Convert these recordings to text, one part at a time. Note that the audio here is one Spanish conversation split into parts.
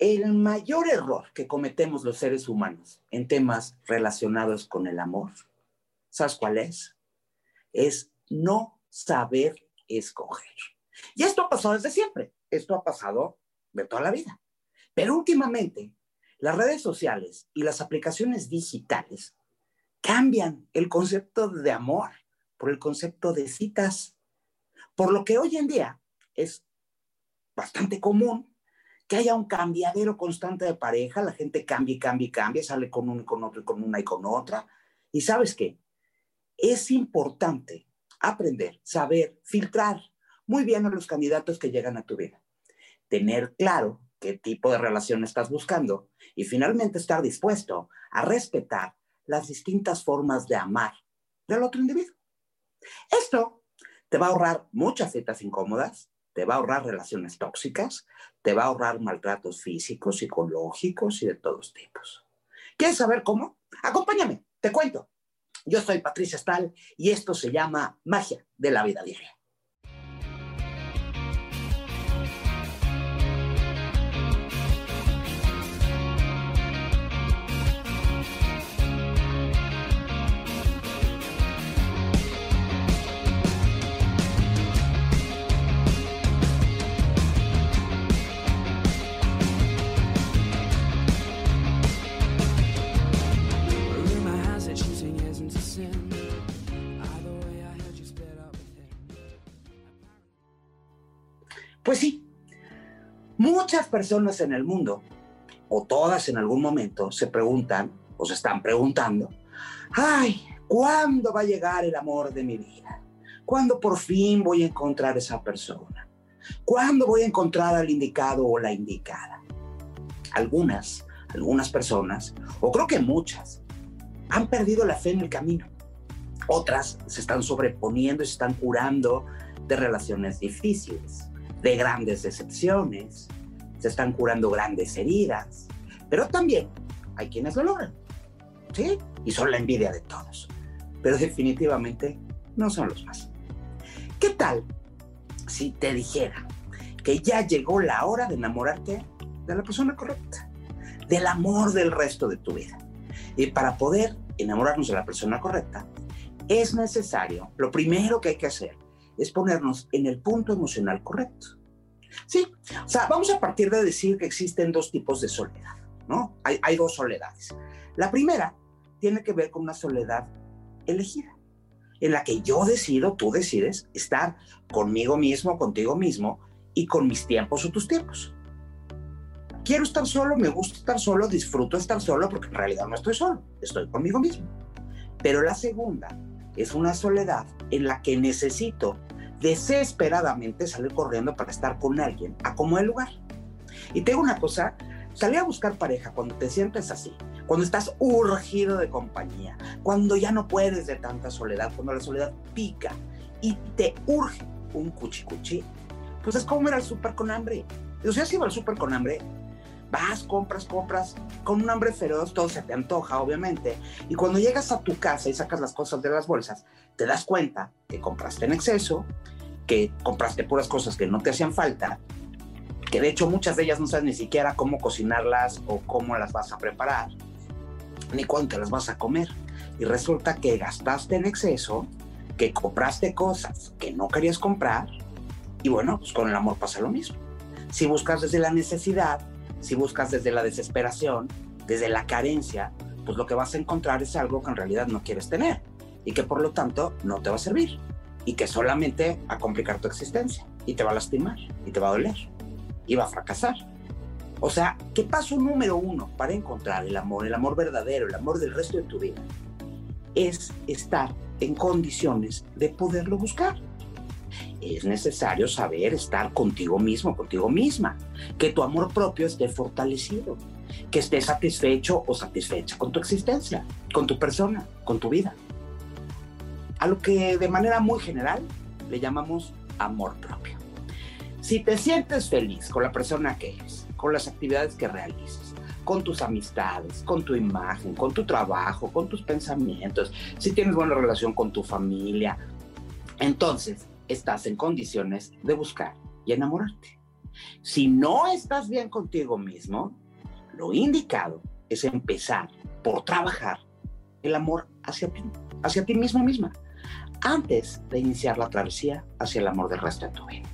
el mayor error que cometemos los seres humanos en temas relacionados con el amor, ¿sabes cuál es? Es no saber escoger. Y esto ha pasado desde siempre, esto ha pasado de toda la vida. Pero últimamente, las redes sociales y las aplicaciones digitales cambian el concepto de amor por el concepto de citas, por lo que hoy en día es bastante común que haya un cambiadero constante de pareja, la gente cambia y cambia y cambia, sale con uno y con otro y con una y con otra. Y sabes qué? Es importante aprender, saber, filtrar muy bien a los candidatos que llegan a tu vida. Tener claro qué tipo de relación estás buscando y finalmente estar dispuesto a respetar las distintas formas de amar del otro individuo. Esto te va a ahorrar muchas citas incómodas, te va a ahorrar relaciones tóxicas, te va a ahorrar maltratos físicos, psicológicos y de todos tipos. ¿Quieres saber cómo? Acompáñame, te cuento. Yo soy Patricia Stahl y esto se llama Magia de la Vida Diaria. Pues sí, muchas personas en el mundo, o todas en algún momento, se preguntan o se están preguntando, ay, ¿cuándo va a llegar el amor de mi vida? ¿Cuándo por fin voy a encontrar esa persona? ¿Cuándo voy a encontrar al indicado o la indicada? Algunas, algunas personas, o creo que muchas, han perdido la fe en el camino. Otras se están sobreponiendo y se están curando de relaciones difíciles de grandes decepciones, se están curando grandes heridas, pero también hay quienes lo logran, ¿sí? Y son la envidia de todos, pero definitivamente no son los más. ¿Qué tal si te dijera que ya llegó la hora de enamorarte de la persona correcta, del amor del resto de tu vida? Y para poder enamorarnos de la persona correcta, es necesario, lo primero que hay que hacer es ponernos en el punto emocional correcto. Sí, o sea, vamos a partir de decir que existen dos tipos de soledad, ¿no? Hay, hay dos soledades. La primera tiene que ver con una soledad elegida, en la que yo decido, tú decides estar conmigo mismo, contigo mismo y con mis tiempos o tus tiempos. Quiero estar solo, me gusta estar solo, disfruto estar solo porque en realidad no estoy solo, estoy conmigo mismo. Pero la segunda es una soledad en la que necesito desesperadamente salir corriendo para estar con alguien a como el lugar. Y tengo una cosa, salir a buscar pareja cuando te sientes así, cuando estás urgido de compañía, cuando ya no puedes de tanta soledad, cuando la soledad pica y te urge un cuchicuchi, pues es como ir al súper con hambre. O sea, si vas al súper con hambre, vas, compras, compras, con un hambre feroz, todo se te antoja, obviamente. Y cuando llegas a tu casa y sacas las cosas de las bolsas, te das cuenta que compraste en exceso, que compraste puras cosas que no te hacían falta, que de hecho muchas de ellas no sabes ni siquiera cómo cocinarlas o cómo las vas a preparar, ni cuánto las vas a comer. Y resulta que gastaste en exceso, que compraste cosas que no querías comprar, y bueno, pues con el amor pasa lo mismo. Si buscas desde la necesidad, si buscas desde la desesperación, desde la carencia, pues lo que vas a encontrar es algo que en realidad no quieres tener y que por lo tanto no te va a servir y que solamente va a complicar tu existencia y te va a lastimar y te va a doler y va a fracasar. O sea, ¿qué paso número uno para encontrar el amor, el amor verdadero, el amor del resto de tu vida? Es estar en condiciones de poderlo buscar es necesario saber estar contigo mismo, contigo misma, que tu amor propio esté fortalecido, que estés satisfecho o satisfecha con tu existencia, con tu persona, con tu vida. A lo que de manera muy general le llamamos amor propio. Si te sientes feliz con la persona que eres, con las actividades que realizas, con tus amistades, con tu imagen, con tu trabajo, con tus pensamientos, si tienes buena relación con tu familia, entonces estás en condiciones de buscar y enamorarte. Si no estás bien contigo mismo, lo indicado es empezar por trabajar el amor hacia ti, hacia ti mismo misma, antes de iniciar la travesía hacia el amor del resto de tu vida.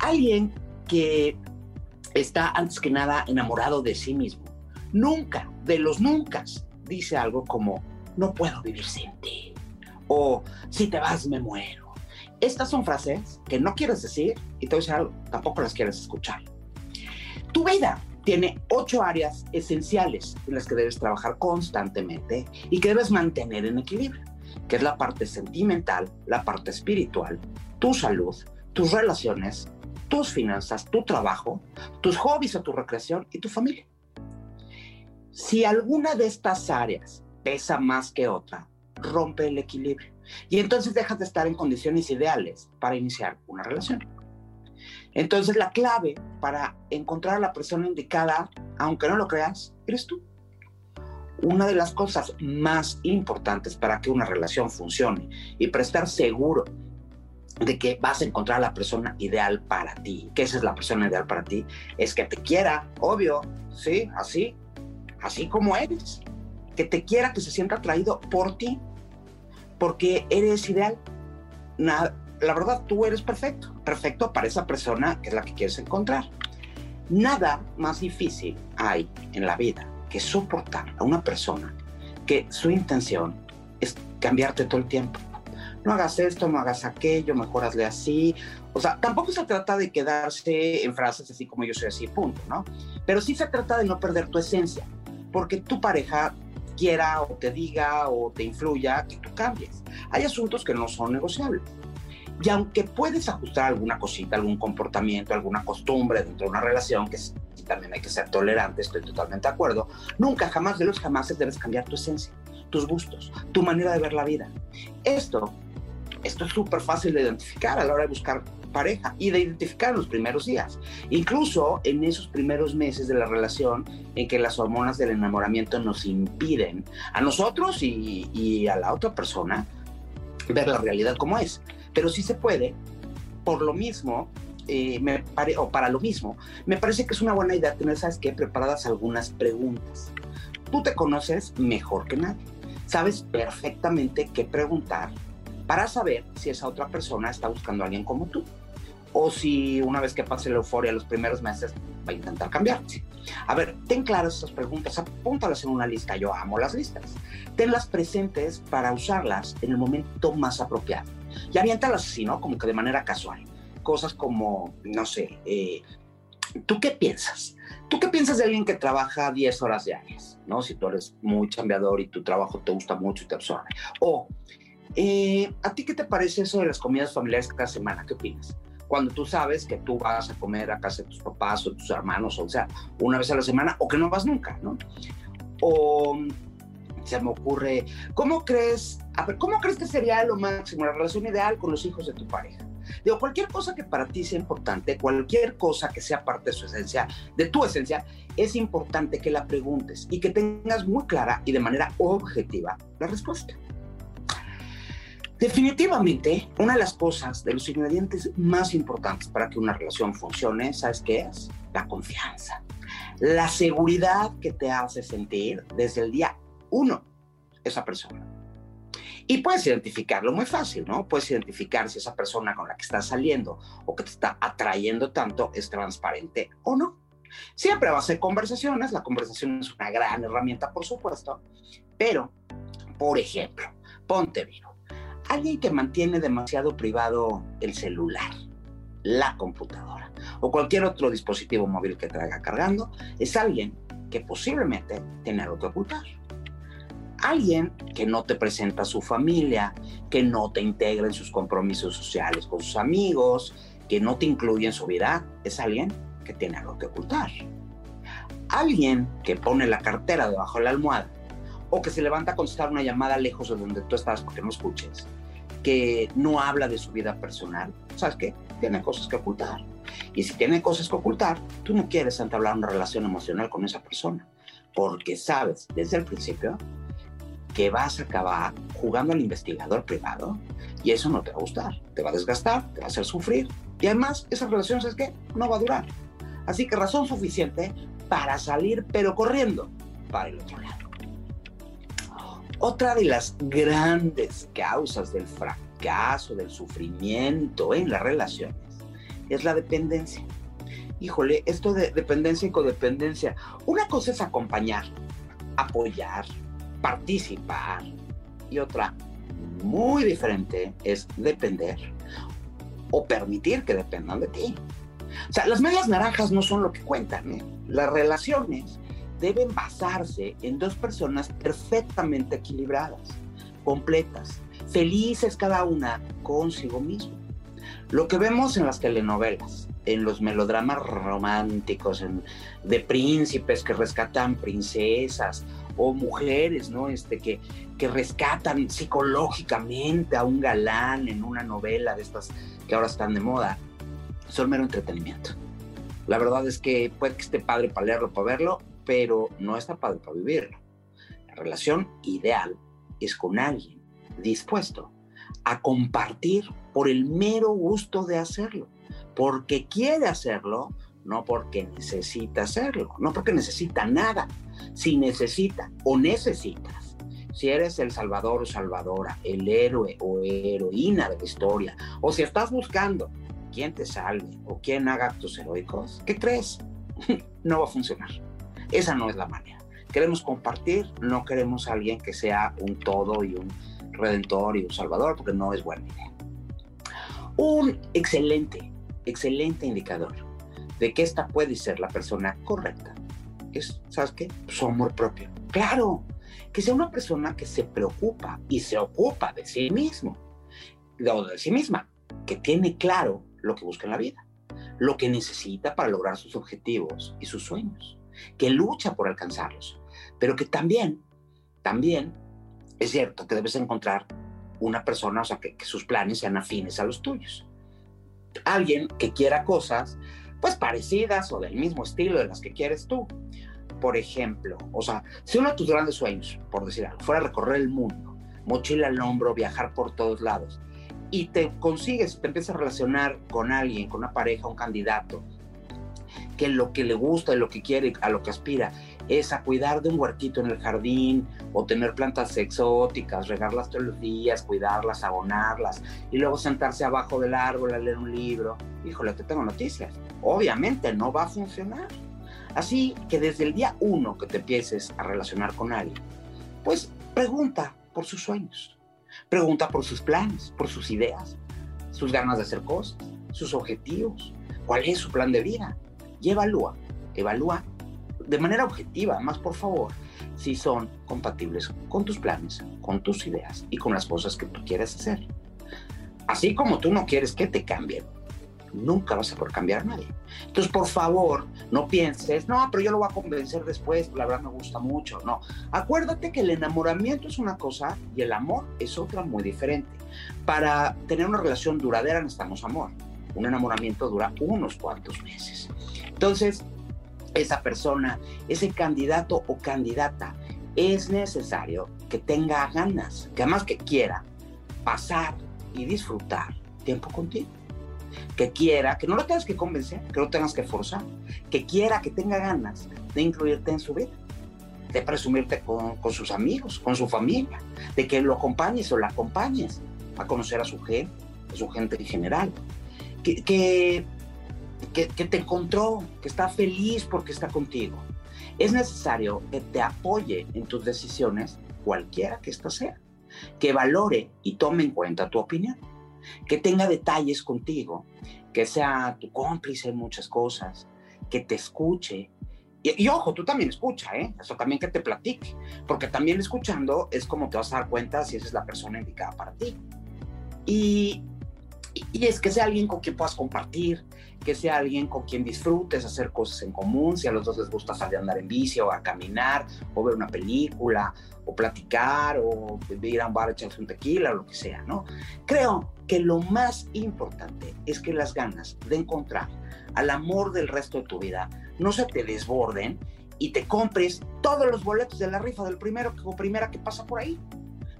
Alguien que está antes que nada enamorado de sí mismo, nunca, de los nunca, dice algo como, no puedo vivir sin ti, o si te vas me muero. Estas son frases que no quieres decir y te voy a decir algo, tampoco las quieres escuchar. Tu vida tiene ocho áreas esenciales en las que debes trabajar constantemente y que debes mantener en equilibrio, que es la parte sentimental, la parte espiritual, tu salud, tus relaciones, tus finanzas, tu trabajo, tus hobbies o tu recreación y tu familia. Si alguna de estas áreas pesa más que otra, rompe el equilibrio y entonces dejas de estar en condiciones ideales para iniciar una relación. Entonces la clave para encontrar a la persona indicada, aunque no lo creas, eres tú. Una de las cosas más importantes para que una relación funcione y para estar seguro de que vas a encontrar a la persona ideal para ti, que esa es la persona ideal para ti, es que te quiera, obvio, sí, así, así como eres, que te quiera, que se sienta atraído por ti, porque eres ideal. Nada, la verdad, tú eres perfecto, perfecto para esa persona que es la que quieres encontrar. Nada más difícil hay en la vida que soportar a una persona que su intención es cambiarte todo el tiempo. No hagas esto, no hagas aquello, mejor así. O sea, tampoco se trata de quedarse en frases así como yo soy así, punto, ¿no? Pero sí se trata de no perder tu esencia, porque tu pareja quiera o te diga o te influya que tú cambies. Hay asuntos que no son negociables. Y aunque puedes ajustar alguna cosita, algún comportamiento, alguna costumbre dentro de una relación, que también hay que ser tolerante, estoy totalmente de acuerdo, nunca, jamás de los jamás debes cambiar tu esencia, tus gustos, tu manera de ver la vida. Esto, esto es súper fácil de identificar a la hora de buscar pareja y de identificar en los primeros días. Incluso en esos primeros meses de la relación en que las hormonas del enamoramiento nos impiden a nosotros y, y a la otra persona ver la realidad como es pero sí se puede. Por lo mismo, eh, o para lo mismo, me parece que es una buena idea tener, ¿sabes qué? Preparadas algunas preguntas. Tú te conoces mejor que nadie. Sabes perfectamente qué preguntar para saber si esa otra persona está buscando a alguien como tú. O si una vez que pase la euforia los primeros meses va a intentar cambiarte. A ver, ten claras esas preguntas, apúntalas en una lista. Yo amo las listas. Tenlas presentes para usarlas en el momento más apropiado y aviéntalas así, ¿no? Como que de manera casual. Cosas como, no sé, eh, ¿tú qué piensas? ¿Tú qué piensas de alguien que trabaja 10 horas diarias? ¿No? Si tú eres muy chambeador y tu trabajo te gusta mucho y te absorbe. O, eh, ¿a ti qué te parece eso de las comidas familiares cada semana? ¿Qué opinas? Cuando tú sabes que tú vas a comer a casa de tus papás o tus hermanos, o sea, una vez a la semana, o que no vas nunca, ¿no? O se me ocurre, ¿cómo crees, ¿cómo crees que sería lo máximo, la relación ideal con los hijos de tu pareja? Digo, cualquier cosa que para ti sea importante, cualquier cosa que sea parte de su esencia, de tu esencia, es importante que la preguntes y que tengas muy clara y de manera objetiva la respuesta. Definitivamente, una de las cosas, de los ingredientes más importantes para que una relación funcione, ¿sabes qué es? La confianza. La seguridad que te hace sentir desde el día uno, esa persona. Y puedes identificarlo muy fácil, ¿no? Puedes identificar si esa persona con la que estás saliendo o que te está atrayendo tanto es transparente o no. Siempre va a ser conversaciones, la conversación es una gran herramienta, por supuesto, pero, por ejemplo, ponte vivo. Alguien que mantiene demasiado privado el celular, la computadora o cualquier otro dispositivo móvil que traiga cargando, es alguien que posiblemente tiene algo que ocultar. Alguien que no te presenta a su familia, que no te integra en sus compromisos sociales con sus amigos, que no te incluye en su vida, es alguien que tiene algo que ocultar. Alguien que pone la cartera debajo de la almohada o que se levanta a contestar una llamada lejos de donde tú estás porque no escuches, que no habla de su vida personal, ¿sabes qué? Tiene cosas que ocultar. Y si tiene cosas que ocultar, tú no quieres entablar una relación emocional con esa persona, porque sabes desde el principio que vas a acabar jugando al investigador privado y eso no te va a gustar, te va a desgastar, te va a hacer sufrir, Y además, esa relación, ¿sabes qué? No va a durar. Así que razón suficiente para salir, pero corriendo, para el otro lado. Otra de las grandes causas del fracaso, del sufrimiento en las relaciones, es la dependencia. Híjole, esto de dependencia y codependencia. Una cosa es acompañar, apoyar, participar. Y otra, muy diferente, es depender o permitir que dependan de ti. O sea, las medias naranjas no son lo que cuentan. ¿eh? Las relaciones deben basarse en dos personas perfectamente equilibradas, completas, felices cada una consigo mismo. Lo que vemos en las telenovelas, en los melodramas románticos, de príncipes que rescatan princesas o mujeres, ¿no? Este, que, que rescatan psicológicamente a un galán en una novela de estas que ahora están de moda, son mero entretenimiento. La verdad es que puede que esté padre para leerlo, para verlo, pero no está para vivirlo. La relación ideal es con alguien dispuesto a compartir por el mero gusto de hacerlo, porque quiere hacerlo, no porque necesita hacerlo, no porque necesita nada. Si necesita o necesitas, si eres el salvador o salvadora, el héroe o heroína de la historia, o si estás buscando quién te salve o quién haga actos heroicos, ¿qué crees? no va a funcionar. Esa no es la manera. Queremos compartir, no queremos a alguien que sea un todo y un redentor y un salvador, porque no es buena idea. Un excelente, excelente indicador de que esta puede ser la persona correcta es, ¿sabes qué? Su amor propio. Claro, que sea una persona que se preocupa y se ocupa de sí mismo, o de sí misma, que tiene claro lo que busca en la vida, lo que necesita para lograr sus objetivos y sus sueños que lucha por alcanzarlos, pero que también, también es cierto que debes encontrar una persona, o sea, que, sus planes sean afines a los tuyos. Alguien que quiera cosas, pues parecidas o del mismo estilo de las que quieres tú. Por ejemplo, o sea, si uno de tus grandes sueños, por decir algo, fuera recorrer el mundo, mochila al hombro, viajar por todos lados, y te consigues, te empiezas a relacionar con alguien, con una pareja, un candidato, que lo que le gusta y lo que quiere, a lo que aspira, es a cuidar de un huertito en el jardín o tener plantas exóticas, regarlas todos los días, cuidarlas, abonarlas y luego sentarse abajo del árbol a leer un libro. Híjole, te tengo noticias. Obviamente no va a funcionar. Así que desde el día uno que te empieces a relacionar con alguien, pues pregunta por sus sueños, pregunta por sus planes, por sus ideas, sus ganas de hacer cosas, sus objetivos, cuál es su plan de vida y evalúa, evalúa de manera objetiva, más por favor, si son compatibles con tus planes, con tus ideas y con las cosas que tú quieres hacer. Así como tú no quieres que te cambien, nunca vas a poder cambiar a nadie. Entonces, por favor, no pienses, no, pero yo lo voy a convencer después, la verdad me gusta mucho. No, acuérdate que el enamoramiento es una cosa y el amor es otra muy diferente. Para tener una relación duradera necesitamos amor. Un enamoramiento dura unos cuantos meses. Entonces, esa persona, ese candidato o candidata, es necesario que tenga ganas, que además que quiera pasar y disfrutar tiempo contigo. Que quiera, que no lo tengas que convencer, que no tengas que forzar, que quiera, que tenga ganas de incluirte en su vida, de presumirte con, con sus amigos, con su familia, de que lo acompañes o la acompañes a conocer a su gente, a su gente en general. Que, que te encontró, que está feliz porque está contigo. Es necesario que te apoye en tus decisiones, cualquiera que ésta sea, que valore y tome en cuenta tu opinión, que tenga detalles contigo, que sea tu cómplice en muchas cosas, que te escuche. Y, y, ojo, tú también escucha, ¿eh? Eso también que te platique, porque también escuchando es como te vas a dar cuenta si esa es la persona indicada para ti. Y, y es que sea alguien con quien puedas compartir, que sea alguien con quien disfrutes hacer cosas en común, si a los dos les gusta salir a andar en bici o a caminar, o ver una película, o platicar, o ir a un bar a echarse un tequila, o lo que sea, ¿no? Creo que lo más importante es que las ganas de encontrar al amor del resto de tu vida no se te desborden y te compres todos los boletos de la rifa del primero o primera que pasa por ahí.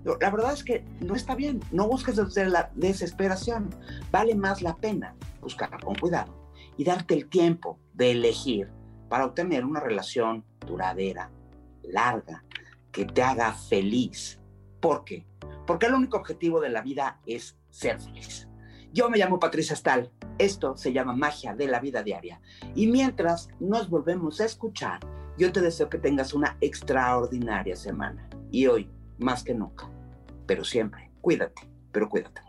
La verdad es que no está bien, no busques desde la desesperación. Vale más la pena buscarla con cuidado y darte el tiempo de elegir para obtener una relación duradera, larga, que te haga feliz. ¿Por qué? Porque el único objetivo de la vida es ser feliz. Yo me llamo Patricia Stahl. Esto se llama magia de la vida diaria. Y mientras nos volvemos a escuchar, yo te deseo que tengas una extraordinaria semana. Y hoy, más que nunca, pero siempre, cuídate, pero cuídate